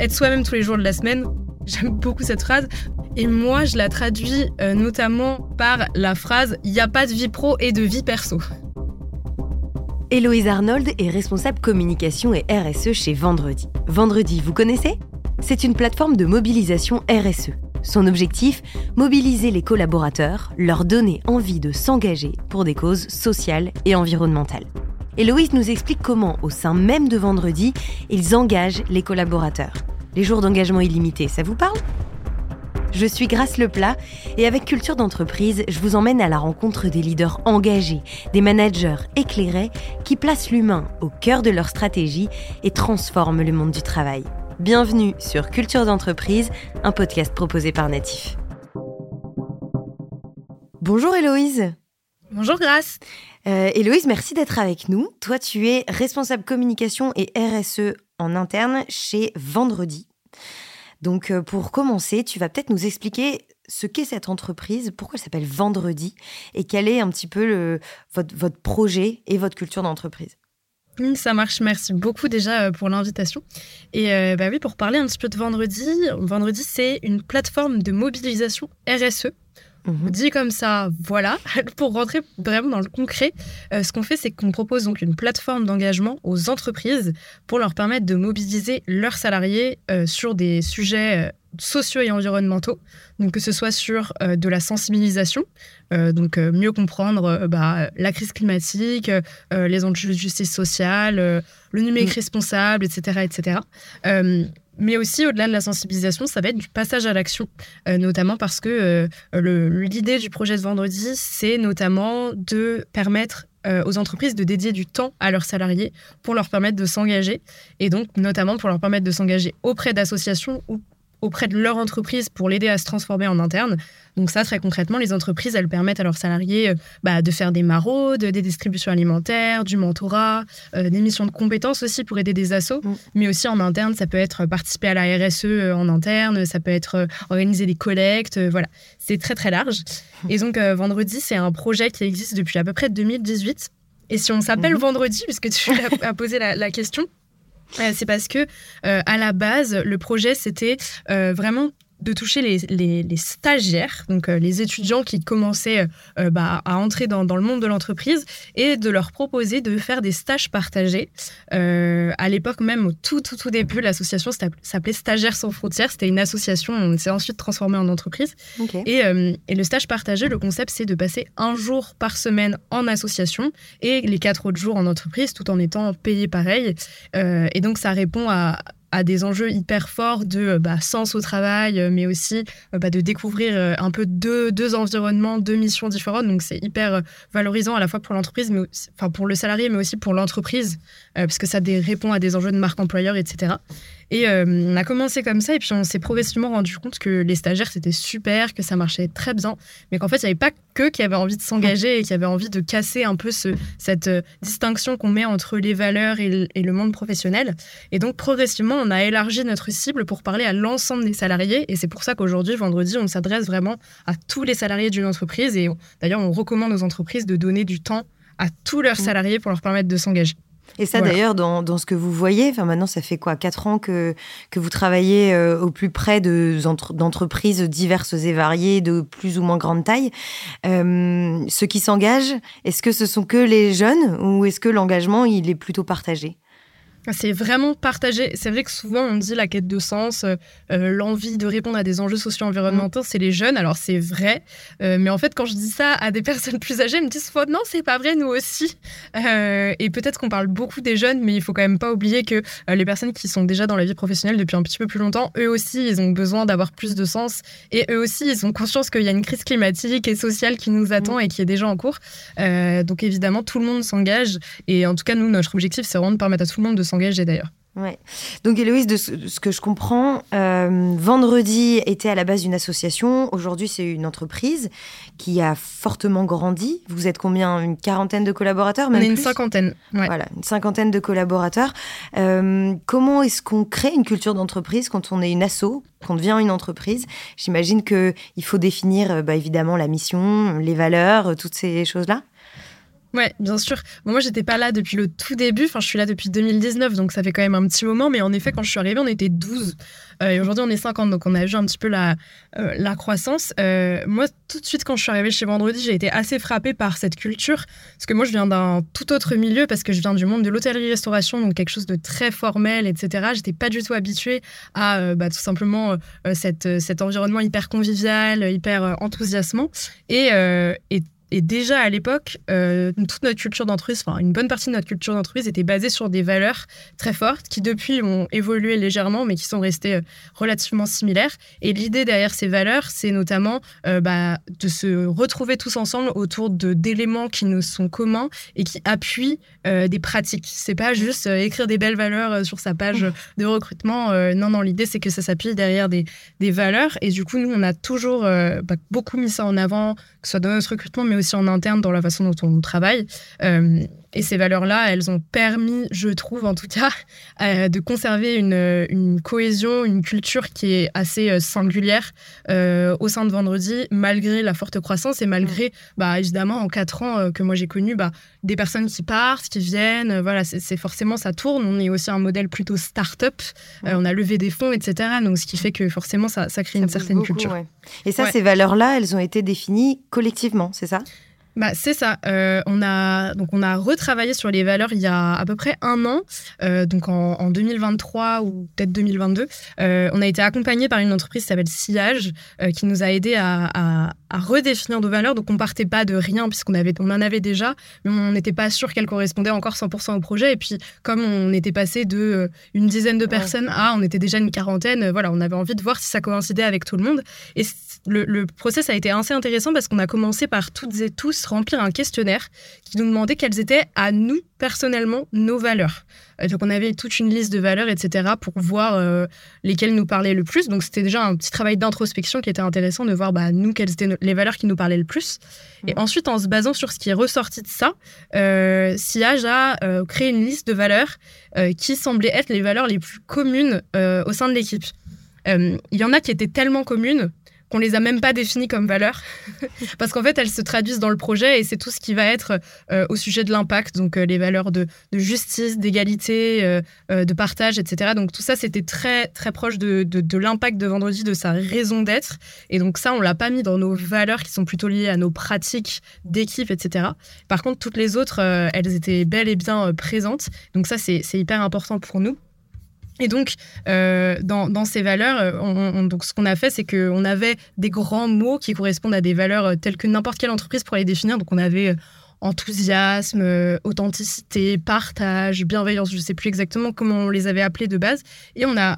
être soi-même tous les jours de la semaine. J'aime beaucoup cette phrase. Et moi, je la traduis euh, notamment par la phrase Il n'y a pas de vie pro et de vie perso. Héloïse Arnold est responsable communication et RSE chez Vendredi. Vendredi, vous connaissez? C'est une plateforme de mobilisation RSE. Son objectif Mobiliser les collaborateurs, leur donner envie de s'engager pour des causes sociales et environnementales. Héloïse nous explique comment, au sein même de Vendredi, ils engagent les collaborateurs. Les jours d'engagement illimité, ça vous parle? Je suis Grace Leplat et avec Culture d'entreprise, je vous emmène à la rencontre des leaders engagés, des managers éclairés qui placent l'humain au cœur de leur stratégie et transforment le monde du travail. Bienvenue sur Culture d'entreprise, un podcast proposé par Natif. Bonjour Héloïse. Bonjour Grace. Euh, Héloïse, merci d'être avec nous. Toi, tu es responsable communication et RSE en interne chez Vendredi. Donc euh, pour commencer, tu vas peut-être nous expliquer ce qu'est cette entreprise, pourquoi elle s'appelle Vendredi et quel est un petit peu votre, projet et votre culture d'entreprise. Ça marche, merci beaucoup déjà euh, pour l'invitation. Et bah oui, pour parler un petit peu de Vendredi, Vendredi c'est une plateforme de mobilisation RSE Mhm. Dit comme ça, voilà. Pour rentrer vraiment dans le concret, euh, ce qu'on fait, c'est qu'on propose donc une plateforme d'engagement aux entreprises pour leur permettre de mobiliser leurs salariés euh, sur des sujets euh, sociaux et environnementaux. Donc que ce soit sur de la sensibilisation, donc mieux comprendre bah, la crise climatique, les enjeux de justice sociale, le numérique mm. responsable, etc., etc. Mais aussi, au-delà de la sensibilisation, ça va être du passage à l'action, euh, notamment parce que euh, l'idée du projet de vendredi, c'est notamment de permettre euh, aux entreprises de dédier du temps à leurs salariés pour leur permettre de s'engager, et donc notamment pour leur permettre de s'engager auprès d'associations ou auprès de leur entreprise pour l'aider à se transformer en interne. Donc ça, très concrètement, les entreprises, elles permettent à leurs salariés euh, bah, de faire des maraudes, des distributions alimentaires, du mentorat, euh, des missions de compétences aussi pour aider des assos. Mm. Mais aussi en interne, ça peut être participer à la RSE euh, en interne, ça peut être organiser des collectes, voilà. C'est très très large. Et donc vendredi, c'est un projet qui existe depuis à peu près 2018. Et si on s'appelle mm-hmm. vendredi, puisque tu as posé la question, c'est parce que euh, à la base, le projet c'était euh, vraiment de toucher les, stagiaires, donc euh, les étudiants qui commençaient euh, bah, à entrer dans, le monde de l'entreprise, et de leur proposer de faire des stages partagés. Euh, à l'époque même, au tout, tout, tout début, l'association s'appelait Stagiaires sans frontières. C'était une association, on s'est ensuite transformé en entreprise. Et, et, le stage partagé, le concept, c'est de passer un jour par semaine en association et les quatre autres jours en entreprise, tout en étant payé pareil. et donc, ça répond à à des enjeux hyper forts de euh, bah, sens au travail, euh, mais aussi euh, bah, de découvrir un peu deux, deux environnements, deux missions différentes. Donc c'est hyper valorisant à la fois pour l'entreprise, mais enfin pour le salarié, mais aussi pour l'entreprise, parce que ça répond à des enjeux de marque employeur, etc. Et euh, on a commencé comme ça, et puis on s'est progressivement rendu compte que les stagiaires, c'était super, que ça marchait très bien, mais qu'en fait, il n'y avait pas que qui avaient envie de s'engager et qui avaient envie de casser un peu ce, cette euh, distinction qu'on met entre les valeurs et le, monde professionnel. Et donc, progressivement, on a élargi notre cible pour parler à l'ensemble des salariés, et c'est pour ça qu'aujourd'hui, vendredi, on s'adresse vraiment à tous les salariés d'une entreprise, et d'ailleurs, on recommande aux entreprises de donner du temps à tous leurs mmh. salariés pour leur permettre de s'engager. Et ça, d'ailleurs, dans, dans, ce que vous voyez, enfin, maintenant, ça fait quoi Quatre ans que, que vous travaillez euh, au plus près d'entreprises diverses et variées, de plus ou moins grande taille. Euh, ceux qui s'engagent, est-ce que ce sont que les jeunes ou est-ce que l'engagement, il est plutôt partagé? C'est vraiment partagé. C'est vrai que souvent on dit la quête de sens, euh, euh, l'envie de répondre à des enjeux socio-environnementaux, c'est les jeunes. Alors c'est vrai, euh, mais en fait quand je dis ça à des personnes plus âgées, elles me disent non, c'est pas vrai, nous aussi. et peut-être qu'on parle beaucoup des jeunes, mais il faut quand même pas oublier que les personnes qui sont déjà dans la vie professionnelle depuis un petit peu plus longtemps, eux aussi, ils ont besoin d'avoir plus de sens. Et eux aussi, ils ont conscience qu'il y a une crise climatique et sociale qui nous attend et qui est déjà en cours. donc évidemment, tout le monde s'engage. Et en tout cas, nous, notre objectif, c'est vraiment de permettre à tout le monde de s'engager d'ailleurs. Ouais. Donc Héloïse, de ce, que je comprends, euh, Vendredi était à la base d'une association. Aujourd'hui, c'est une entreprise qui a fortement grandi. Vous êtes combien? Une quarantaine de collaborateurs On est une cinquantaine. Voilà, une cinquantaine de collaborateurs. Euh, comment est-ce qu'on crée une culture d'entreprise quand on est une asso, quand on devient une entreprise? J'imagine qu'il faut définir euh, bah, évidemment la mission, les valeurs, toutes ces choses-là. Ouais, bien sûr. Bon, moi, j'étais pas là depuis le tout début. Enfin, je suis là depuis 2019, donc ça fait quand même un petit moment. Mais en effet, quand je suis arrivée, on était 12. Euh, et aujourd'hui, on est 50. Donc, on a vu un petit peu la, euh, la croissance. Euh, moi, tout de suite, quand je suis arrivée chez Vendredi, j'ai été assez frappée par cette culture. Parce que moi, je viens d'un tout autre milieu, parce que je viens du monde de l'hôtellerie-restauration, donc quelque chose de très formel, etc. J'étais pas du tout habituée à bah, tout simplement cette, cet environnement hyper convivial, hyper enthousiasmant. Et, et et déjà à l'époque, euh, toute notre culture d'entreprise, enfin une bonne partie de notre culture d'entreprise était basée sur des valeurs très fortes qui depuis ont évolué légèrement, mais qui sont restées euh, relativement similaires. Et l'idée derrière ces valeurs, c'est notamment euh, bah, de se retrouver tous ensemble autour d'éléments qui nous sont communs et qui appuient des pratiques. C'est pas juste écrire des belles valeurs sur sa page de recrutement. non, non, l'idée c'est que ça s'appuie derrière des, des, valeurs. Et du coup, nous, on a toujours bah, beaucoup mis ça en avant, que ce soit dans notre recrutement, mais aussi en interne dans la façon dont on travaille. Euh, et ces valeurs-là, elles ont permis, je trouve en tout cas, euh, de conserver une, une, cohésion, une culture qui est assez euh, singulière au sein de Vendredi, malgré la forte croissance et malgré, bah, évidemment, en quatre ans que moi j'ai connu, bah, des personnes qui partent, qui viennent. voilà, c'est forcément, ça tourne. On est aussi un modèle plutôt start-up. on a levé des fonds, etc. Donc, ce qui fait que forcément, ça, ça crée une certaine culture. Et ça, ces valeurs-là, elles ont été définies collectivement, c'est ça? Bah, c'est ça. Euh, on, a, donc on a retravaillé sur les valeurs il y a à peu près un an, euh, donc en, 2023 ou peut-être 2022. Euh, on a été accompagné par une entreprise qui s'appelle Sillage, qui nous a aidé à, redéfinir nos valeurs. Donc on partait pas de rien puisqu'on avait, on en avait déjà, mais on n'était pas sûr qu'elles correspondaient encore 100% au projet. Et puis comme on était passé de une dizaine de personnes à, on était déjà une quarantaine, voilà, on avait envie de voir si ça coïncidait avec tout le monde. Et le, le process a été assez intéressant parce qu'on a commencé par toutes et tous remplir un questionnaire qui nous demandait quelles étaient à nous personnellement nos valeurs. Euh, donc on avait toute une liste de valeurs, etc., pour voir euh, lesquelles nous parlaient le plus. Donc c'était déjà un petit travail d'introspection qui était intéressant de voir bah, nous quelles étaient les valeurs qui nous parlaient le plus. Et mmh. ensuite, en se basant sur ce qui est ressorti de ça, euh, Siage a euh, créé une liste de valeurs qui semblaient être les valeurs les plus communes au sein de l'équipe. Il y en a qui étaient tellement communes qu'on les a même pas définies comme valeurs, parce qu'en fait, elles se traduisent dans le projet et c'est tout ce qui va être euh, au sujet de l'impact, donc euh, les valeurs de, justice, d'égalité, euh, de partage, etc. Donc tout ça, c'était très très proche de, de, l'impact de vendredi, de sa raison d'être. Et donc ça, on l'a pas mis dans nos valeurs qui sont plutôt liées à nos pratiques d'équipe, etc. Par contre, toutes les autres, elles étaient bel et bien présentes. Donc ça, c'est hyper important pour nous. Et donc, euh, dans, ces valeurs, euh, donc ce qu'on a fait, c'est qu'on avait des grands mots qui correspondent à des valeurs euh, telles que n'importe quelle entreprise pourrait les définir. Donc, on avait enthousiasme, authenticité, partage, bienveillance, je ne sais plus exactement comment on les avait appelés de base. Et on a,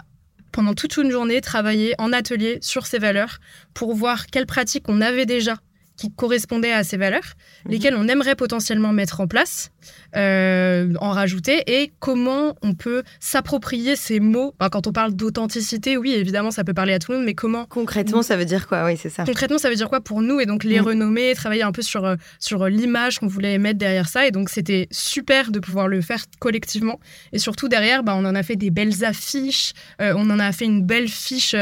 pendant toute une journée, travaillé en atelier sur ces valeurs pour voir quelles pratiques on avait déjà qui correspondaient à ces valeurs, mhm. lesquelles on aimerait potentiellement mettre en place, euh, en rajouter, et comment on peut s'approprier ces mots. quand on parle d'authenticité, oui, évidemment, ça peut parler à tout le monde, mais comment Concrètement, ça veut dire quoi? Oui, c'est ça. Concrètement, ça veut dire quoi pour nous? Et donc, les mhm. renommer, travailler un peu sur, euh, sur l'image qu'on voulait mettre derrière ça. Et donc, c'était super de pouvoir le faire collectivement. Et surtout, derrière, bah, on en a fait des belles affiches, euh, on en a fait une belle fiche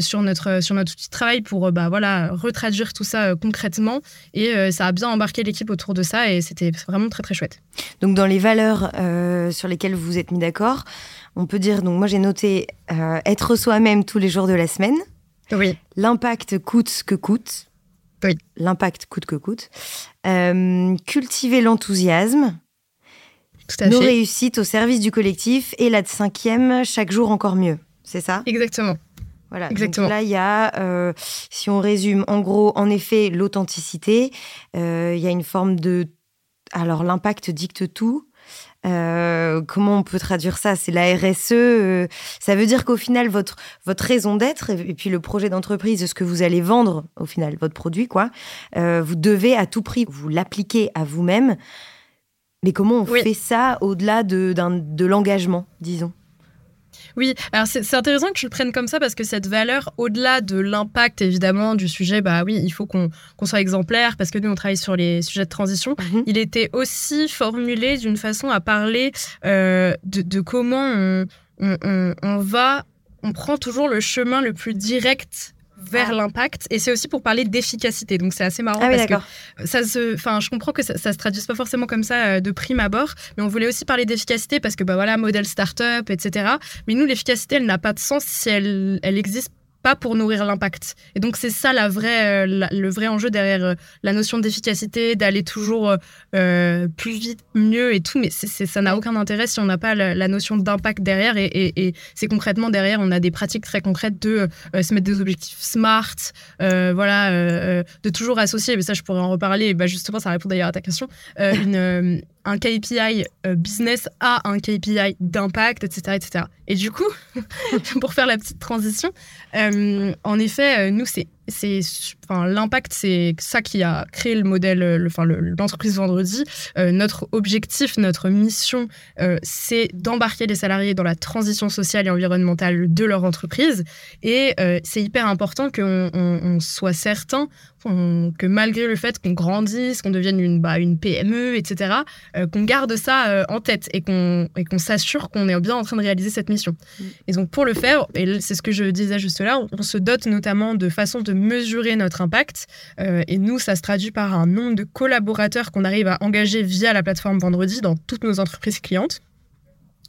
sur, notre, sur notre outil de travail pour bah, voilà, retraduire tout ça concrètement et euh, ça a bien embarqué l'équipe autour de ça et c'était vraiment très très chouette. Donc dans les valeurs euh, sur lesquelles vous vous êtes mis d'accord, on peut dire, donc moi j'ai noté euh, être soi-même tous les jours de la semaine. Oui. L'impact coûte que coûte. Oui. L'impact coûte que coûte. cultiver l'enthousiasme. Nos réussites au service du collectif et la cinquième, chaque jour encore mieux. C'est ça? Exactement. Voilà. Exactement. là, il y a, euh, si on résume, en gros, en effet, l'authenticité. Euh, il y a une forme de. Alors, l'impact dicte tout. Euh, comment on peut traduire ça? C'est la RSE. ça veut dire qu'au final, votre, votre raison d'être et puis le projet d'entreprise, ce que vous allez vendre, au final, votre produit, quoi, vous devez à tout prix vous l'appliquer à vous-même. Mais comment on fait ça au-delà de, de l'engagement, disons? Oui, alors c'est intéressant que tu le prennes comme ça parce que cette valeur, au-delà de l'impact évidemment du sujet, bah oui, il faut qu'on soit exemplaire parce que nous on travaille sur les sujets de transition. Mhm. Il était aussi formulé d'une façon à parler euh, de, comment on, on va, on prend toujours le chemin le plus direct vers ah. l'impact et c'est aussi pour parler d'efficacité. Donc c'est assez marrant ah parce que ça se, enfin je comprends que ça, ça se traduise pas forcément comme ça euh, de prime abord, mais on voulait aussi parler d'efficacité parce que bah voilà modèle startup etc. Mais nous l'efficacité elle n'a pas de sens si elle elle existe pas pour nourrir l'impact. Et donc c'est ça la vraie, euh, le vrai enjeu derrière euh, la notion d'efficacité, d'aller toujours euh, plus vite, mieux et tout. Mais ça n'a aucun intérêt si on n'a pas la, notion d'impact derrière. Et, c'est concrètement derrière, on a des pratiques très concrètes de se mettre des objectifs smart, voilà, de toujours associer. Mais ça, je pourrais en reparler. bah, justement, ça répond d'ailleurs à ta question. une un KPI euh, business à un KPI d'impact, etc., etc. Et du coup, pour faire la petite transition, euh, en effet, euh, nous, c'est c'est enfin l'impact c'est ça qui a créé le modèle enfin l'entreprise vendredi notre objectif notre mission c'est d'embarquer les salariés dans la transition sociale et environnementale de leur entreprise et c'est hyper important qu'on soit certain que malgré le fait qu'on grandisse, qu'on devienne une, bah, une PME, etc., euh, qu'on garde ça euh, en tête et qu'on s'assure qu'on est bien en train de réaliser cette mission. Mm. Et donc pour le faire, et c'est ce que je disais juste là, on, se dote notamment de façons de mesurer notre impact. Euh, et nous, ça se traduit par un nombre de collaborateurs qu'on arrive à engager via la plateforme Vendredi dans toutes nos entreprises clientes.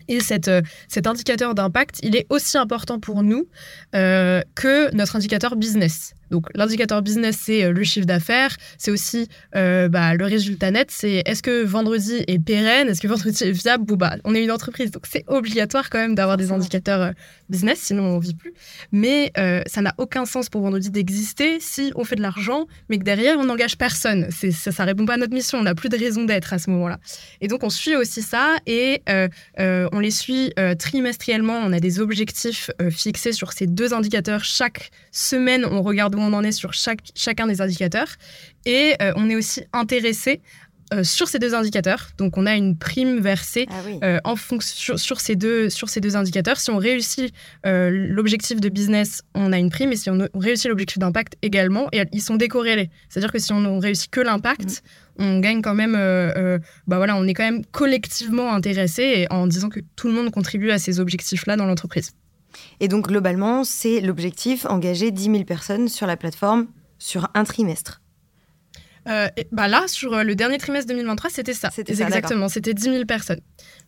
Et cette, cet indicateur d'impact, il est aussi important pour nous que notre indicateur business. Donc l'indicateur business, c'est euh, le chiffre d'affaires, c'est aussi euh, bah, le résultat net, c'est est-ce que vendredi est pérenne, est-ce que vendredi est viable ou bah, on est une entreprise, donc c'est obligatoire quand même d'avoir des indicateurs euh, business, sinon on vit plus. Mais ça n'a aucun sens pour vendredi d'exister si on fait de l'argent, mais que derrière on n'engage personne. C'est, ça, ça répond pas à notre mission, on n'a plus de raison d'être à ce moment-là. Et donc on suit aussi ça et on les suit trimestriellement, on a des objectifs fixés sur ces deux indicateurs. Chaque semaine, on regarde on en est sur chaque, chacun des indicateurs. Et euh, on est aussi intéressé euh, sur ces deux indicateurs. Donc, on a une prime versée ah euh, en fonction sur, ces deux, sur ces deux indicateurs. Si on réussit l'objectif de business, on a une prime. Et si on réussit l'objectif d'impact également, et ils sont décorrélés. C'est-à-dire que si on réussit que l'impact, mm. on gagne quand même. bah voilà, on est quand même collectivement intéressé en disant que tout le monde contribue à ces objectifs-là dans l'entreprise. Et donc, globalement, c'est l'objectif, engager 10 000 personnes sur la plateforme sur un trimestre. Euh, bah là, sur euh, le dernier trimestre 2023, c'était ça. C'était exactement, c'était 10 000 personnes.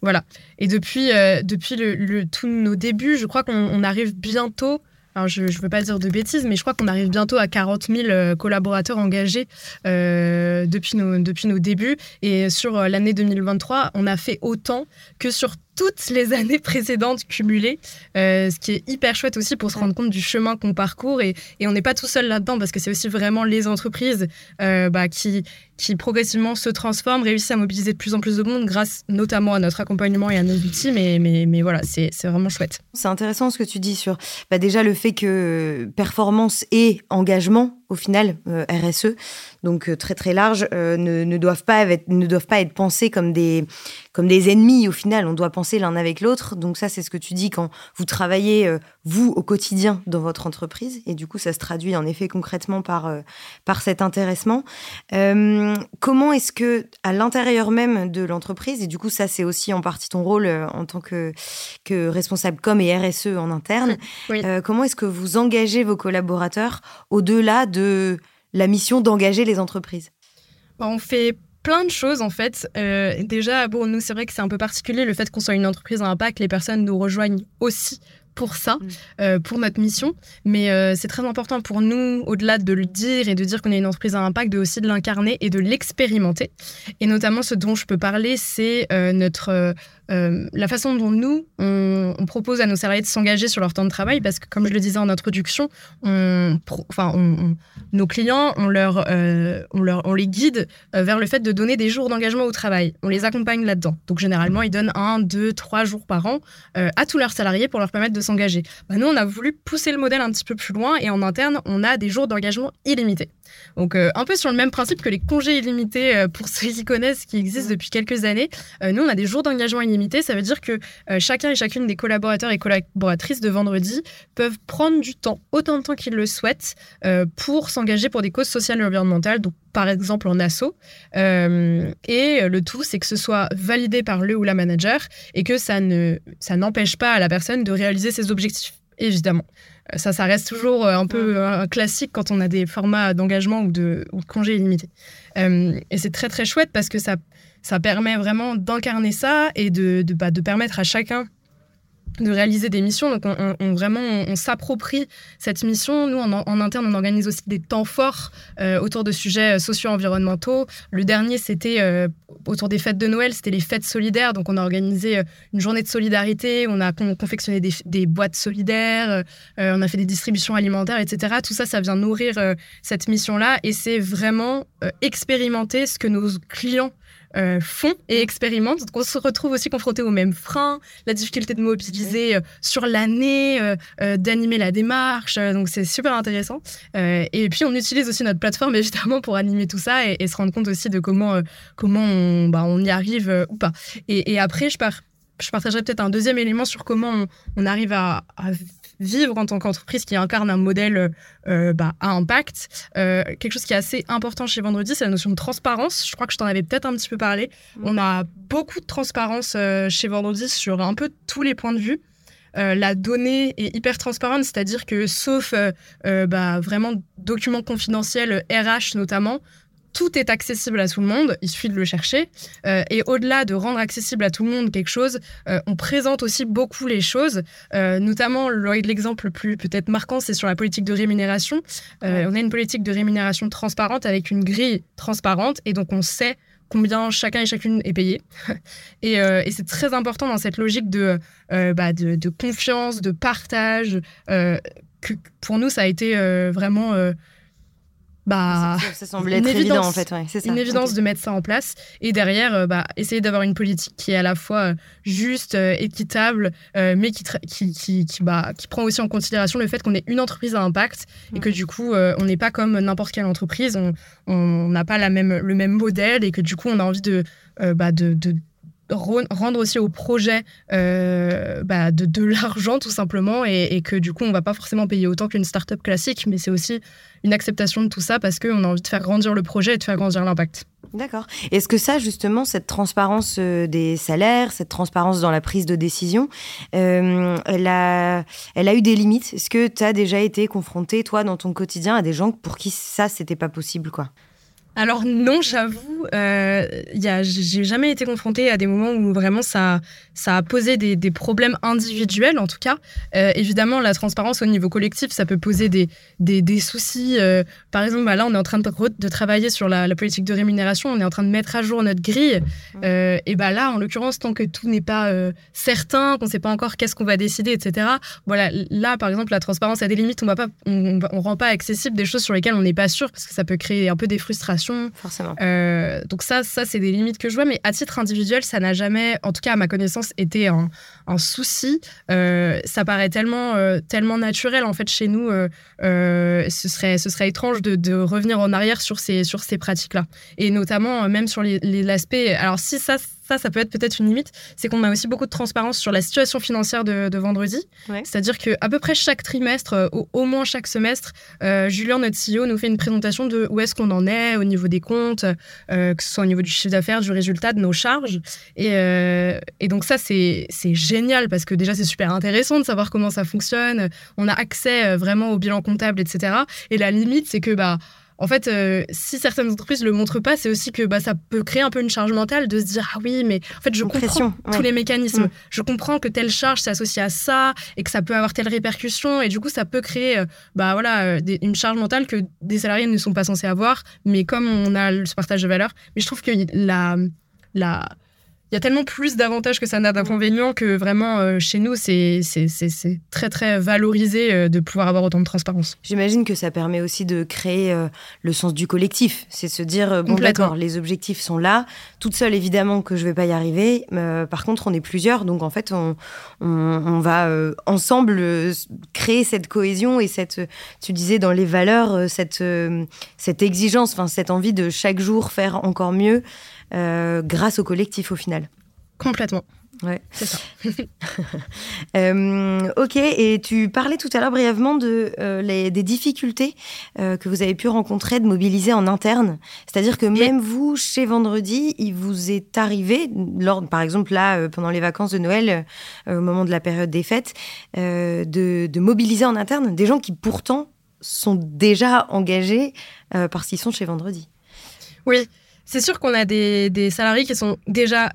Voilà. Et depuis, euh, depuis le, tous nos débuts, je crois qu'on arrive bientôt. Alors, je ne veux pas dire de bêtises, mais je crois qu'on arrive bientôt à 40 000 collaborateurs engagés depuis, nos, depuis nos débuts. Et sur l'année 2023, on a fait autant que sur toutes les années précédentes cumulées, euh, ce qui est hyper chouette aussi pour se rendre compte du chemin qu'on parcourt. Et, et on n'est pas tout seul là-dedans parce que c'est aussi vraiment les entreprises euh, bah, qui, qui progressivement se transforment, réussissent à mobiliser de plus en plus de monde grâce notamment à notre accompagnement et à nos outils. Mais, mais, mais voilà, c'est vraiment chouette. C'est intéressant ce que tu dis sur bah, déjà le fait que performance et engagement, au final, euh, RSE, donc très très large, ne, ne, doivent pas être, ne doivent pas être pensés comme des, comme des ennemis. Au final, on doit penser l'un avec l'autre. Donc ça, c'est ce que tu dis quand vous travaillez, euh, vous, au quotidien dans votre entreprise. Et du coup, ça se traduit en effet concrètement par, euh, par cet intéressement. Euh, comment est-ce que, à l'intérieur même de l'entreprise, et du coup, ça, c'est aussi en partie ton rôle en tant que, que responsable com et RSE en interne, comment est-ce que vous engagez vos collaborateurs au-delà de la mission d'engager les entreprises bah, On fait plein de choses en fait. Euh, déjà, bon, nous c'est vrai que c'est un peu particulier le fait qu'on soit une entreprise à impact, les personnes nous rejoignent aussi pour ça, mm. euh, pour notre mission. Mais euh, c'est très important pour nous, au-delà de le dire et de dire qu'on est une entreprise à impact, de aussi de l'incarner et de l'expérimenter. Et notamment, ce dont je peux parler, c'est notre euh, la façon dont nous, on, propose à nos salariés de s'engager sur leur temps de travail, parce que comme je le disais en introduction, on, enfin, nos clients, euh, on, leur, on les guide euh, vers le fait de donner des jours d'engagement au travail. On les accompagne là-dedans. Donc généralement, ils donnent un, deux, trois jours par an à tous leurs salariés pour leur permettre de s'engager. Bah, nous, on a voulu pousser le modèle un petit peu plus loin et en interne, on a des jours d'engagement illimités. Donc un peu sur le même principe que les congés illimités pour ceux qui connaissent, qui existent depuis quelques années. nous, on a des jours d'engagement illimités ça veut dire que euh, chacun et chacune des collaborateurs et collaboratrices de vendredi peuvent prendre du temps, autant de temps qu'ils le souhaitent, euh, pour s'engager pour des causes sociales et environnementales, donc par exemple en asso. Euh, et le tout, c'est que ce soit validé par le ou la manager et que ça ne ça n'empêche pas à la personne de réaliser ses objectifs évidemment. Ça, ça reste toujours un peu un classique quand on a des formats d'engagement ou de, ou de congés illimités. et c'est très très chouette parce que ça, ça permet vraiment d'incarner ça et de, de, bah, de permettre à chacun de réaliser des missions. Donc, on, vraiment, on, s'approprie cette mission. Nous, en, interne, on organise aussi des temps forts euh, autour de sujets euh, socio-environnementaux. Le dernier, c'était euh, autour des fêtes de Noël, c'était les fêtes solidaires. Donc, on a organisé une journée de solidarité. On a confectionné des, boîtes solidaires. on a fait des distributions alimentaires, etc. Tout ça, ça vient nourrir cette mission-là. Et c'est vraiment expérimenter ce que nos clients euh, font et expérimentent. Donc on se retrouve aussi confronté aux mêmes freins, la difficulté de mobiliser euh, sur l'année, euh, d'animer la démarche. donc c'est super intéressant. et puis on utilise aussi notre plateforme évidemment pour animer tout ça et, se rendre compte aussi de comment, comment on, bah, on y arrive ou pas. Et, après, je, pars, je partagerai peut-être un deuxième élément sur comment on, arrive à, à vivre en tant qu'entreprise qui incarne un modèle euh, bah, à impact. Euh, quelque chose qui est assez important chez Vendredi, c'est la notion de transparence. Je crois que je t'en avais peut-être un petit peu parlé. On a beaucoup de transparence euh, chez Vendredi sur un peu tous les points de vue. la donnée est hyper transparente, c'est-à-dire que sauf bah, vraiment documents confidentiels RH notamment, tout est accessible à tout le monde, il suffit de le chercher. Euh, et au-delà de rendre accessible à tout le monde quelque chose, euh, on présente aussi beaucoup les choses. Euh, notamment, l'exemple le plus peut-être marquant, c'est sur la politique de rémunération. on a une politique de rémunération transparente avec une grille transparente, et donc on sait combien chacun et chacune est payé. et, c'est très important dans cette logique de, bah, de, de, confiance, de partage, que pour nous, ça a été vraiment bah, ça semble être évident en fait. c'est une évidence de mettre ça en place et derrière, euh, bah, essayer d'avoir une politique qui est à la fois euh, juste, euh, équitable, mais qui, qui, qui, qui, bah, qui prend aussi en considération le fait qu'on est une entreprise à impact et que du coup, on n'est pas comme n'importe quelle entreprise, on n'a pas la même, le même modèle et que du coup, on a envie de, bah, de, de rendre aussi au projet euh, bah, de, l'argent tout simplement et, que du coup on va pas forcément payer autant qu'une startup classique mais c'est aussi une acceptation de tout ça parce qu'on a envie de faire grandir le projet et de faire grandir l'impact. D'accord. Est-ce que ça, justement, cette transparence euh, des salaires, cette transparence dans la prise de décision, euh, elle, a, elle a eu des limites? Est-ce que tu as déjà été confronté, toi, dans ton quotidien, à des gens pour qui ça, c'était pas possible, quoi? Alors non, j'avoue, euh, j'ai jamais été confrontée à des moments où vraiment ça, ça a posé des, des problèmes individuels, en tout cas. Euh, évidemment, la transparence au niveau collectif, ça peut poser des, des, des soucis. Euh, par exemple, bah là, on est en train de, de travailler sur la, la, politique de rémunération, on est en train de mettre à jour notre grille. Euh, et bah là, en l'occurrence, tant que tout n'est pas certain, qu'on ne sait pas encore qu'est-ce qu'on va décider, etc. Voilà, là, par exemple, la transparence a des limites. On ne on, on, rend pas accessible des choses sur lesquelles on n'est pas sûr, parce que ça peut créer un peu des frustrations Forcément. Euh, donc ça, ça c'est des limites que je vois, mais à titre individuel, ça n'a jamais, en tout cas à ma connaissance, été un, souci. Euh, ça paraît tellement, euh, tellement naturel en fait chez nous. ce serait, ce serait étrange de, revenir en arrière sur ces, sur ces pratiques-là, et notamment même sur l'aspect. Alors si ça ça, ça peut être peut-être une limite, c'est qu'on a aussi beaucoup de transparence sur la situation financière de, vendredi. C'est-à-dire qu'à peu près chaque trimestre, euh, au, moins chaque semestre, euh, Julien, notre CEO, nous fait une présentation de où est-ce qu'on en est au niveau des comptes, euh, que ce soit au niveau du chiffre d'affaires, du résultat, de nos charges. Et, et donc ça, c'est génial parce que déjà, c'est super intéressant de savoir comment ça fonctionne. On a accès vraiment au bilan comptable, etc. Et la limite, c'est que... bah en fait, euh, si certaines entreprises le montrent pas, c'est aussi que bah, ça peut créer un peu une charge mentale de se dire ah oui, mais en fait je comprends tous les mécanismes, mm. je comprends que telle charge s'associe à ça et que ça peut avoir telle répercussion et du coup ça peut créer euh, bah voilà euh, une charge mentale que des salariés ne sont pas censés avoir, mais comme on a ce partage de valeurs, mais je trouve que la la il y a tellement plus d'avantages que ça n'a d'inconvénients que vraiment euh, chez nous, c'est très très valorisé euh, de pouvoir avoir autant de transparence. J'imagine que ça permet aussi de créer euh, le sens du collectif. C'est se dire, bon d'accord, les objectifs sont là. Toute seule, évidemment que je vais pas y arriver. par contre, on est plusieurs, donc en fait, on, on, va ensemble créer cette cohésion et cette, tu disais dans les valeurs, cette, cette exigence, enfin cette envie de chaque jour faire encore mieux. Euh, grâce au collectif au final. Complètement. Ouais. C'est ça. Euh, ok, et tu parlais tout à l'heure brièvement de, euh, les, des difficultés euh, que vous avez pu rencontrer de mobiliser en interne. C'est-à-dire que même vous, chez Vendredi, il vous est arrivé, lors, par exemple là, pendant les vacances de Noël, au moment de la période des fêtes, de, de, mobiliser en interne des gens qui pourtant sont déjà engagés parce qu'ils sont chez Vendredi. Oui, c'est sûr qu'on a des, des salariés qui sont déjà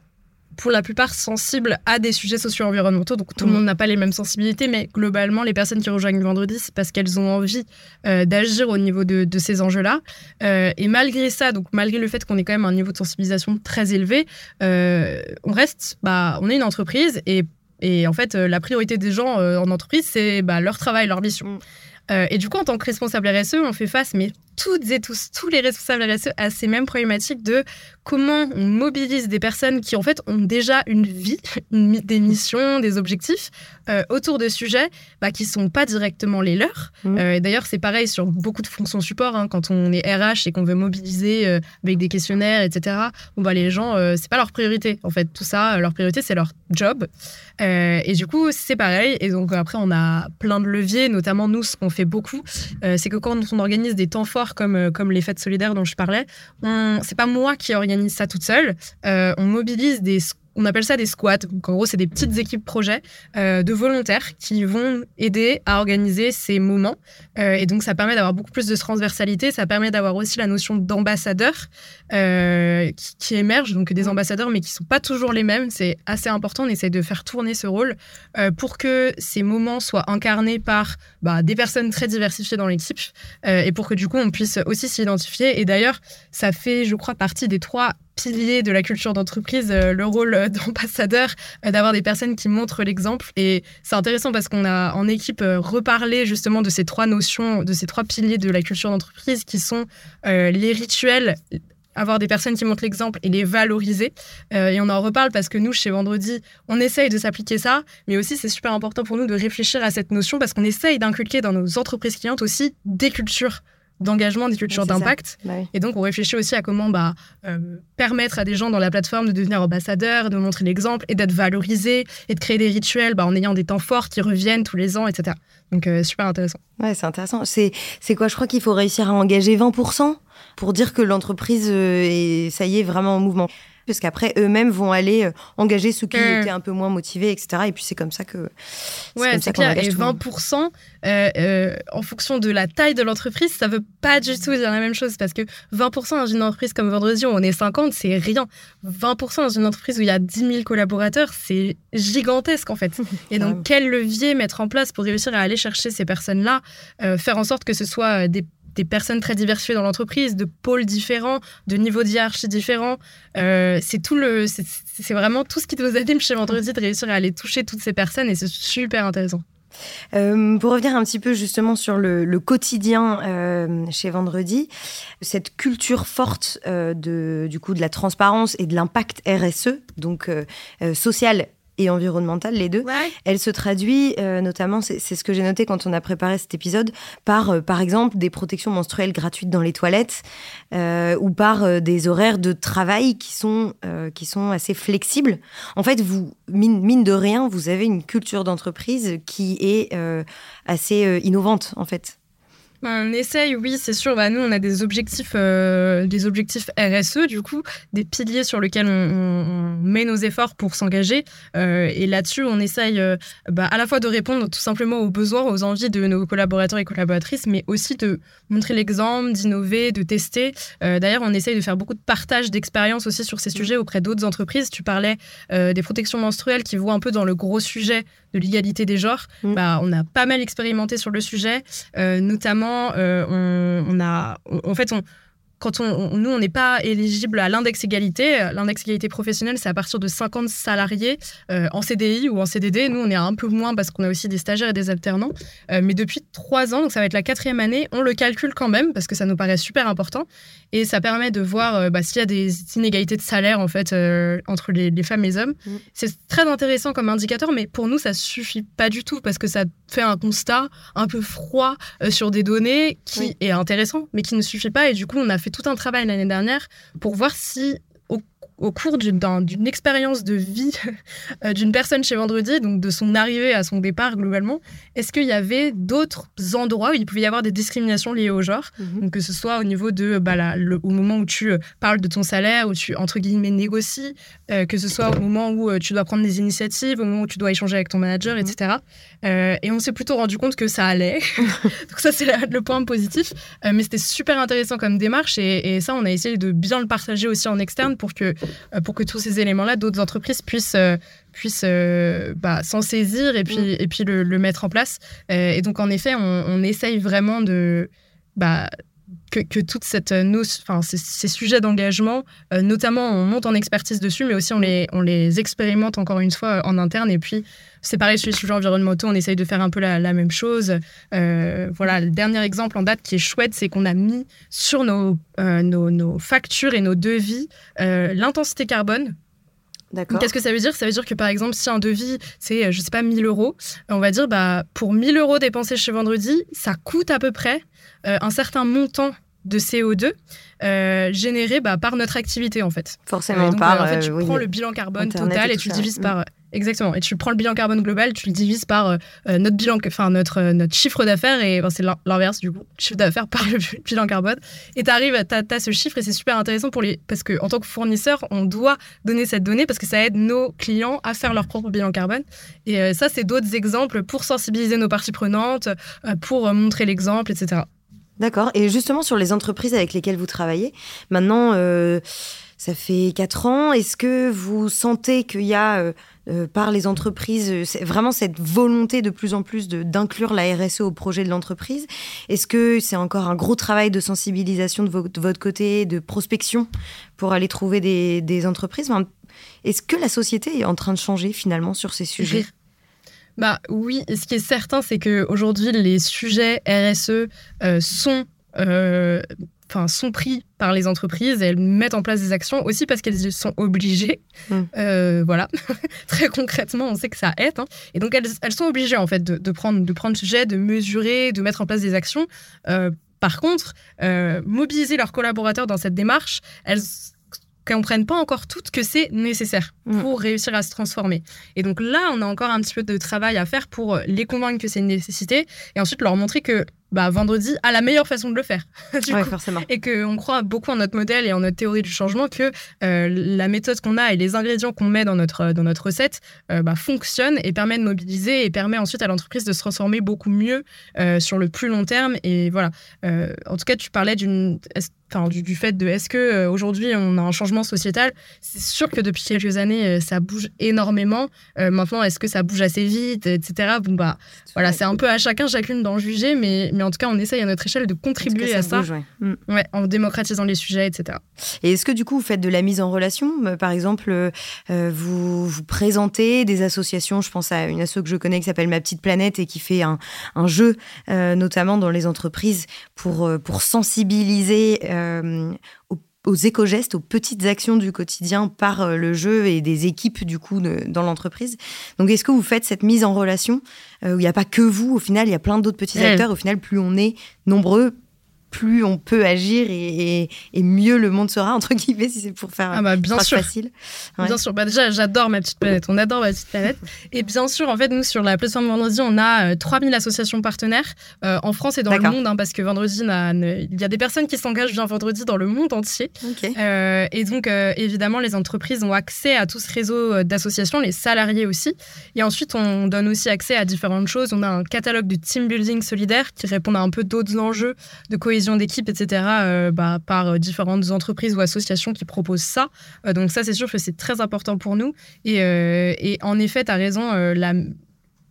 pour la plupart sensibles à des sujets socio-environnementaux. Donc tout le mm. monde n'a pas les mêmes sensibilités, mais globalement, les personnes qui rejoignent vendredi, c'est parce qu'elles ont envie euh, d'agir au niveau de, ces enjeux-là. Euh, et malgré ça, donc malgré le fait qu'on ait quand même un niveau de sensibilisation très élevé, euh, on reste, bah, on est une entreprise et, et en fait, la priorité des gens en entreprise, c'est bah, leur travail, leur mission. Mm. et du coup, en tant que responsable RSE, on fait face, mais toutes et tous, tous les responsables RSE à ces mêmes problématiques de comment on mobilise des personnes qui en fait ont déjà une vie, des missions, des objectifs euh, autour de sujets bah, qui sont pas directement les leurs. Mmh. Euh, D'ailleurs, c'est pareil sur beaucoup de fonctions support. Hein, quand on est RH et qu'on veut mobiliser euh, avec des questionnaires, etc. Bon, bah, les gens, c'est pas leur priorité. En fait, tout ça, leur priorité, c'est leur job. et du coup, c'est pareil. Et donc après, on a plein de leviers, notamment nous, ce qu'on fait beaucoup, c'est que quand on organise des temps forts comme, euh, comme les fêtes solidaires dont je parlais, c'est pas moi qui organise ça toute seule. Euh, on mobilise des on appelle ça des squats. Donc, en gros, c'est des petites équipes projets euh, de volontaires qui vont aider à organiser ces moments. Euh, et donc, ça permet d'avoir beaucoup plus de transversalité. Ça permet d'avoir aussi la notion d'ambassadeur euh, qui, qui, émerge, donc des ambassadeurs, mais qui sont pas toujours les mêmes. C'est assez important. On essaie de faire tourner ce rôle pour que ces moments soient incarnés par bah, des personnes très diversifiées dans l'équipe et pour que du coup, on puisse aussi s'identifier. Et d'ailleurs, ça fait, je crois, partie des trois pilier de la culture d'entreprise, euh, le rôle euh, d'ambassadeur, euh, d'avoir des personnes qui montrent l'exemple. Et c'est intéressant parce qu'on a en équipe reparlé justement de ces trois notions, de ces trois piliers de la culture d'entreprise qui sont les rituels, avoir des personnes qui montrent l'exemple et les valoriser. et on en reparle parce que nous, chez Vendredi, on essaye de s'appliquer ça, mais aussi c'est super important pour nous de réfléchir à cette notion parce qu'on essaye d'inculquer dans nos entreprises clientes aussi des cultures d'engagement, des cultures d'impact. Bah et donc, on réfléchit aussi à comment bah, euh, permettre à des gens dans la plateforme de devenir ambassadeurs, de montrer l'exemple et d'être valorisés et de créer des rituels bah, en ayant des temps forts qui reviennent tous les ans, etc. Donc, euh, super intéressant. Ouais, c'est intéressant. C'est, c'est quoi? Je crois qu'il faut réussir à engager 20% pour dire que l'entreprise euh, est, ça y est, vraiment en mouvement parce qu'après eux-mêmes vont aller euh, engager ceux qui mm. étaient un peu moins motivés, etc. Et puis c'est comme ça que. Ouais, c'est clair. Et 20%, euh, euh, en fonction de la taille de l'entreprise, ça veut pas du tout dire la même chose parce que 20% dans une entreprise comme Vendredi où on est 50, c'est rien. 20% dans une entreprise où il y a 10 000 collaborateurs, c'est gigantesque en fait. Et donc, quel levier mettre en place pour réussir à aller chercher ces personnes-là, faire en sorte que ce soit des des personnes très diversifiées dans l'entreprise, de pôles différents, de niveaux de différents. Euh, c'est tout le, c'est vraiment tout ce qui nous anime chez Vendredi de réussir à aller toucher toutes ces personnes et c'est super intéressant. Euh, pour revenir un petit peu justement sur le, quotidien euh, chez Vendredi, cette culture forte de, du coup de la transparence et de l'impact RSE, donc social et environnementale, les deux. Elle se traduit euh, notamment, c'est ce que j'ai noté quand on a préparé cet épisode, par euh, par exemple des protections menstruelles gratuites dans les toilettes euh, ou par des horaires de travail qui sont, qui sont assez flexibles. En fait, vous, mine, mine de rien, vous avez une culture d'entreprise qui est assez innovante, en fait. On essaye, oui, c'est sûr. Bah, nous, on a des objectifs, euh, des objectifs RSE, du coup, des piliers sur lesquels on, met nos efforts pour s'engager. Euh, et là-dessus, on essaye euh, bah, à la fois de répondre tout simplement aux besoins, aux envies de nos collaborateurs et collaboratrices, mais aussi de montrer l'exemple, d'innover, de tester. D'ailleurs, on essaye de faire beaucoup de partage d'expériences aussi sur ces sujets auprès d'autres entreprises. Tu parlais des protections menstruelles qui vont un peu dans le gros sujet de l'égalité des genres. Mm. Bah, on a pas mal expérimenté sur le sujet, notamment euh, on, a, en fait, on, quand on, nous, on n'est pas éligible à l'index égalité. L'index égalité professionnelle, c'est à partir de 50 salariés euh, en CDI ou en CDD. Nous, on est un peu moins parce qu'on a aussi des stagiaires et des alternants. Euh, mais depuis trois ans, donc ça va être la quatrième année, on le calcule quand même parce que ça nous paraît super important. Et ça permet de voir euh, bah, s'il y a des inégalités de salaire en fait entre les, femmes et les hommes. Mm. C'est très intéressant comme indicateur, mais pour nous, ça suffit pas du tout parce que ça fait un constat un peu froid sur des données qui est intéressant, mais qui ne suffit pas. Et du coup, on a fait tout un travail l'année dernière pour voir si au cours d'une expérience de vie euh, d'une personne chez Vendredi, donc de son arrivée à son départ globalement, est-ce qu'il y avait d'autres endroits où il pouvait y avoir des discriminations liées au genre? Mhm. donc Que ce soit au niveau de, bah, le, au moment où tu euh, parles de ton salaire, où tu, entre guillemets, négocies, euh, que ce soit au moment où tu dois prendre des initiatives, au moment où tu dois échanger avec ton manager, etc. Mhm. et on s'est plutôt rendu compte que ça allait. donc ça, c'est le point positif. mais c'était super intéressant comme démarche et, et, ça, on a essayé de bien le partager aussi en externe pour que pour que tous ces éléments-là, d'autres entreprises puissent euh, puissent euh, bah, s'en saisir et puis, mm. et puis le, mettre en place. et donc, en effet, on, essaye vraiment de... Bah, que, que, toute cette enfin, ces, sujets d'engagement, notamment on monte en expertise dessus, mais aussi on les, on les expérimente encore une fois en interne. Et puis c'est pareil sur les sujets environnementaux, on essaye de faire un peu la, même chose. voilà, le dernier exemple en date qui est chouette, c'est qu'on a mis sur nos, nos, nos, factures et nos devis l'intensité carbone Qu'est-ce que ça veut dire? Ça veut dire que par exemple, si un devis, c'est, je sais pas, 1000 euros, on va dire, bah, pour 1000 euros dépensés chez Vendredi, ça coûte à peu près euh, un certain montant de CO2 euh, généré bah, par notre activité en fait. Forcément, euh, par. en fait, tu prends le bilan carbone total et, tu le divises par. Exactement. Et tu prends le bilan carbone global, tu le divises par euh, euh, notre bilan, enfin notre, euh, notre chiffre d'affaires, et c'est l'inverse du coup, chiffre d'affaires par le bilan carbone. Et tu arrives, tu ce chiffre, et c'est super intéressant pour les. Parce qu'en tant que fournisseur, on doit donner cette donnée parce que ça aide nos clients à faire leur propre bilan carbone. Et ça, c'est d'autres exemples pour sensibiliser nos parties prenantes, pour montrer l'exemple, etc. D'accord. Et justement, sur les entreprises avec lesquelles vous travaillez, maintenant. Ça fait quatre ans. Est-ce que vous sentez qu'il y a euh, par les entreprises, euh, vraiment cette volonté de plus en plus d'inclure la RSE au projet de l'entreprise? Est-ce que c'est encore un gros travail de sensibilisation de, votre côté, de prospection pour aller trouver des, entreprises? Est-ce que la société est en train de changer finalement sur ces sujets? Bah oui, ce qui est certain, c'est qu'aujourd'hui, les sujets RSE euh, sont enfin, sont pris par les entreprises et elles mettent en place des actions aussi parce qu'elles sont obligées. Mm. Euh, voilà, très concrètement, on sait que ça aide. Hein. Et donc, elles, elles, sont obligées en fait de, prendre, de prendre le sujet, de mesurer, de mettre en place des actions. Euh, par contre, euh, mobiliser leurs collaborateurs dans cette démarche, elles comprennent pas encore toutes que c'est nécessaire mm. pour réussir à se transformer. Et donc là, on a encore un petit peu de travail à faire pour les convaincre que c'est une nécessité et ensuite leur montrer que bah, vendredi a la meilleure façon de le faire. Oui, forcément. Et qu'on croit beaucoup en notre modèle et en notre théorie du changement que euh, la méthode qu'on a et les ingrédients qu'on met dans notre, dans notre recette euh, bah, fonctionnent et permet de mobiliser et permet ensuite à l'entreprise de se transformer beaucoup mieux euh, sur le plus long terme. Et voilà. en tout cas, tu parlais d'une Enfin, du, fait de est-ce que aujourd'hui on a un changement sociétal? C'est sûr que depuis quelques années ça bouge énormément maintenant est-ce que ça bouge assez vite etc bon bah voilà c'est un peu à chacun chacune d'en juger mais mais en tout cas, on essaye à notre échelle de contribuer à ça, mm. ouais. en démocratisant les sujets, etc. Et est-ce que du coup, vous faites de la mise en relation? Euh, Par exemple, euh, euh, vous, vous présentez des associations, je pense à une asso que je connais qui s'appelle Ma Petite Planète et qui fait un, un jeu, notamment dans les entreprises, pour, pour sensibiliser aux aux éco-gestes, aux petites actions du quotidien par euh, le jeu et des équipes du coup dans l'entreprise. Donc est-ce que vous faites cette mise en relation euh, où il n'y a pas que vous, au final, il y a plein d'autres petits acteurs, au final, plus on est nombreux, plus on peut agir et, mieux le monde sera, entre guillemets, si c'est pour faire ah bah, bien sûr. facile. Bien sûr. Bah, déjà, j'adore ma petite planète. On adore ma petite planète. Et bien sûr, en fait, nous, sur la plateforme Vendredi, on a 3000 euh, associations partenaires euh, en France et dans le monde, hein, parce que Vendredi, il y a des personnes qui s'engagent bien Vendredi dans le monde entier. Euh, et donc, évidemment, les entreprises ont accès à tout ce réseau d'associations, les salariés aussi. Et ensuite, on donne aussi accès à différentes choses. On a un catalogue de team building solidaire qui répond à un peu d'autres enjeux de cohésion d'équipe, etc., euh, bah, par euh, différentes entreprises ou associations qui proposent ça. Euh, donc ça, c'est sûr que c'est très important pour nous. Et, et en effet, tu as raison, la,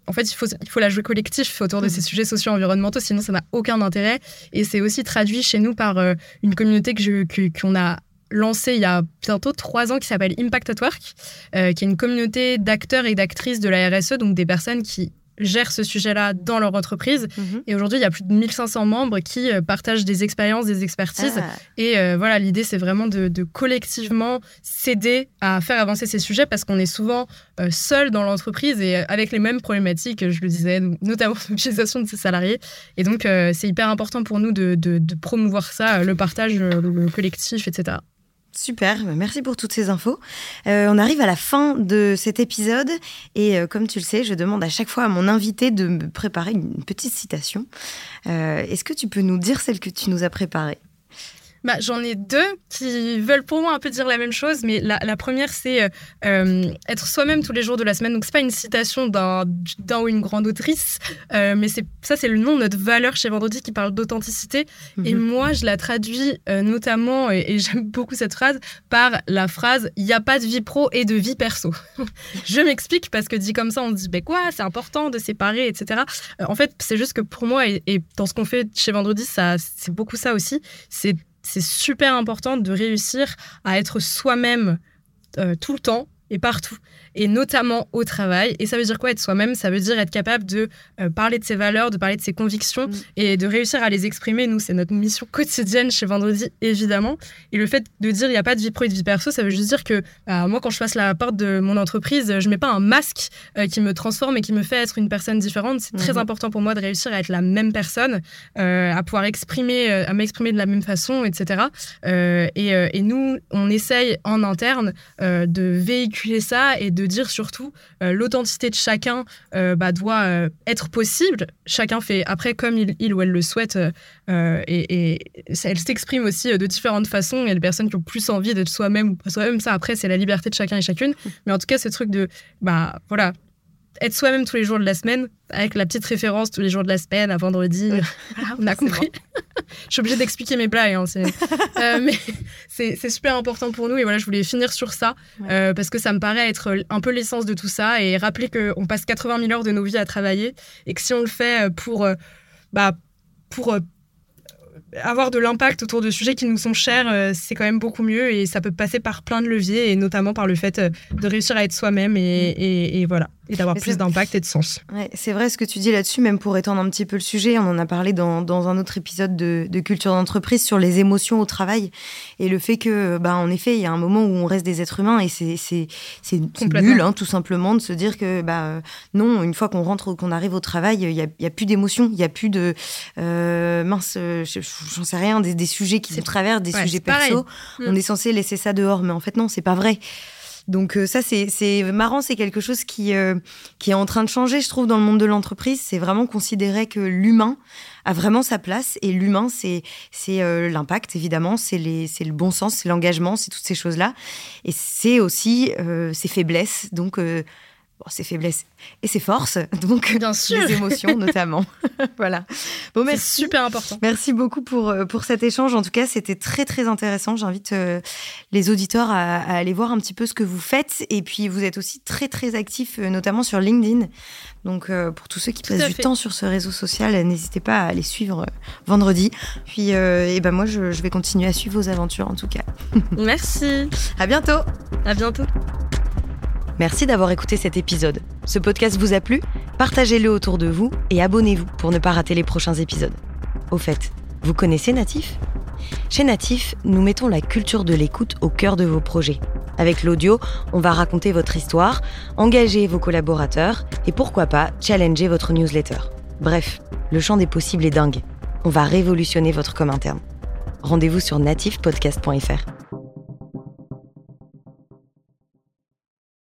en fait, il faut, il faut la jouer collectif autour de mmh. ces sujets sociaux environnementaux, sinon ça n'a aucun intérêt. Et c'est aussi traduit chez nous par une communauté que qu'on a lancée il y a bientôt trois ans qui s'appelle Impact at Work, qui est une communauté d'acteurs et d'actrices de la RSE, donc des personnes qui gèrent ce sujet-là dans leur entreprise. Mhm. Et aujourd'hui, il y a plus de 1500 membres qui euh, partagent des expériences, des expertises. Ah. Et euh, voilà, l'idée, c'est vraiment de, collectivement s'aider à faire avancer ces sujets parce qu'on est souvent euh, seul dans l'entreprise et avec les mêmes problématiques, je le disais, notamment l'utilisation de ses salariés. Et donc, c'est hyper important pour nous de, promouvoir ça, le partage, le collectif, etc. Super, bah, merci pour toutes ces infos. Euh, on arrive à la fin de cet épisode et euh, comme tu le sais, je demande à chaque fois à mon invité de me préparer une petite citation. Euh, est-ce que tu peux nous dire celle que tu nous as préparée? Bah, J'en ai deux qui veulent pour moi un peu dire la même chose, mais la, la première, c'est euh, euh être soi-même tous les jours de la semaine. Donc, c'est pas une citation d'un ou une grande autrice, euh, mais c'est ça, c'est le nom de notre valeur chez Vendredi qui parle d'authenticité. Et mhm. moi, je la traduis euh, notamment, et, et j'aime beaucoup cette phrase, par la phrase « il n'y a pas de vie pro et de vie perso ». je m'explique parce que dit comme ça, on se dit ben quoi, c'est important de séparer, etc. En fait, c'est juste que pour moi, et, et dans ce qu'on fait chez Vendredi, ça, c'est beaucoup ça aussi, c'est c'est super important de réussir à être soi-même euh, tout le temps et partout et notamment au travail. Et ça veut dire quoi être soi-même? Ça veut dire être capable de euh, parler de ses valeurs, de parler de ses convictions mm. et de réussir à les exprimer. Nous, c'est notre mission quotidienne chez Vendredi, évidemment. Et le fait de dire il n'y a pas de vie pro et de vie perso, ça veut juste dire que bah, moi, quand je passe la porte de mon entreprise, je mets pas un masque euh, qui me transforme et qui me fait être une personne différente. C'est très mm-hmm. important pour moi de réussir à être la même personne, euh, à pouvoir exprimer, à m'exprimer de la même façon, etc. Et, et, nous, on essaye en interne de véhiculer ça et de dire surtout euh, l'authenticité de chacun euh, bah, doit euh, être possible. Chacun fait après comme il, ou elle le souhaite et, elle s'exprime aussi de différentes façons. Il y a des personnes qui ont plus envie d'être soi-même ou pas soi-même. Ça après c'est la liberté de chacun et chacune. Mais en tout cas ce truc de bah voilà être soi-même tous les jours de la semaine, avec la petite référence tous les jours de la semaine, à vendredi. on a compris. je suis obligée d'expliquer mes blagues, hein, euh, mais c'est super important pour nous. Et voilà, je voulais finir sur ça, euh, parce que ça me paraît être un peu l'essence de tout ça, et rappeler qu'on passe 80 000 heures de nos vies à travailler, et que si on le fait pour... Euh, bah, pour avoir de l'impact autour de sujets qui nous sont chers, euh, c'est quand même beaucoup mieux et ça peut passer par plein de leviers et notamment par le fait euh, de réussir à être soi-même et, voilà et d'avoir plus d'impact et de sens. Ouais, c'est vrai ce que tu dis là-dessus, même pour étendre un petit peu le sujet, on en a parlé dans, dans un autre épisode de, de culture d'entreprise sur les émotions au travail et le fait que, bah, en effet, il y a un moment où on reste des êtres humains et c'est nul, hein, tout simplement, de se dire que bah non, une fois qu'on rentre ou qu'on arrive au travail, il y a, y a, plus d'émotions, il y a plus de euh, mince, je, j'en sais rien, des, sujets qui se traversent, des sujets perso. Mm. On est censé laisser ça dehors, mais en fait non, c'est pas vrai. Donc euh, ça, c'est marrant, c'est quelque chose qui, euh, qui est en train de changer, je trouve, dans le monde de l'entreprise. C'est vraiment considérer que l'humain a vraiment sa place et l'humain, c'est euh, l'impact, évidemment, c'est le bon sens, c'est l'engagement, c'est toutes ces choses-là. Et c'est aussi ses faiblesses. Donc bon, ses faiblesses et ses forces, donc Bien sûr. les émotions notamment. voilà. Bon, merci. super important. Merci beaucoup pour, euh, pour cet échange. En tout cas, c'était très très intéressant. J'invite euh, les auditeurs à, aller voir un petit peu ce que vous faites. Et puis, vous êtes aussi très très actifs, euh, notamment sur LinkedIn. Donc, pour tous ceux qui passent du temps sur ce réseau social, n'hésitez pas à aller suivre vendredi. Puis, et ben moi, je, je vais continuer à suivre vos aventures en tout cas. Merci. À bientôt. À bientôt. Merci d'avoir écouté cet épisode. Ce podcast vous a plu? Partagez-le autour de vous et abonnez-vous pour ne pas rater les prochains épisodes. Au fait, vous connaissez Natif? Chez Natif, nous mettons la culture de l'écoute au cœur de vos projets. Avec l'audio, on va raconter votre histoire, engager vos collaborateurs et pourquoi pas challenger votre newsletter. Bref, le champ des possibles est dingue. On va révolutionner votre com interne. Rendez-vous sur natifpodcast.fr.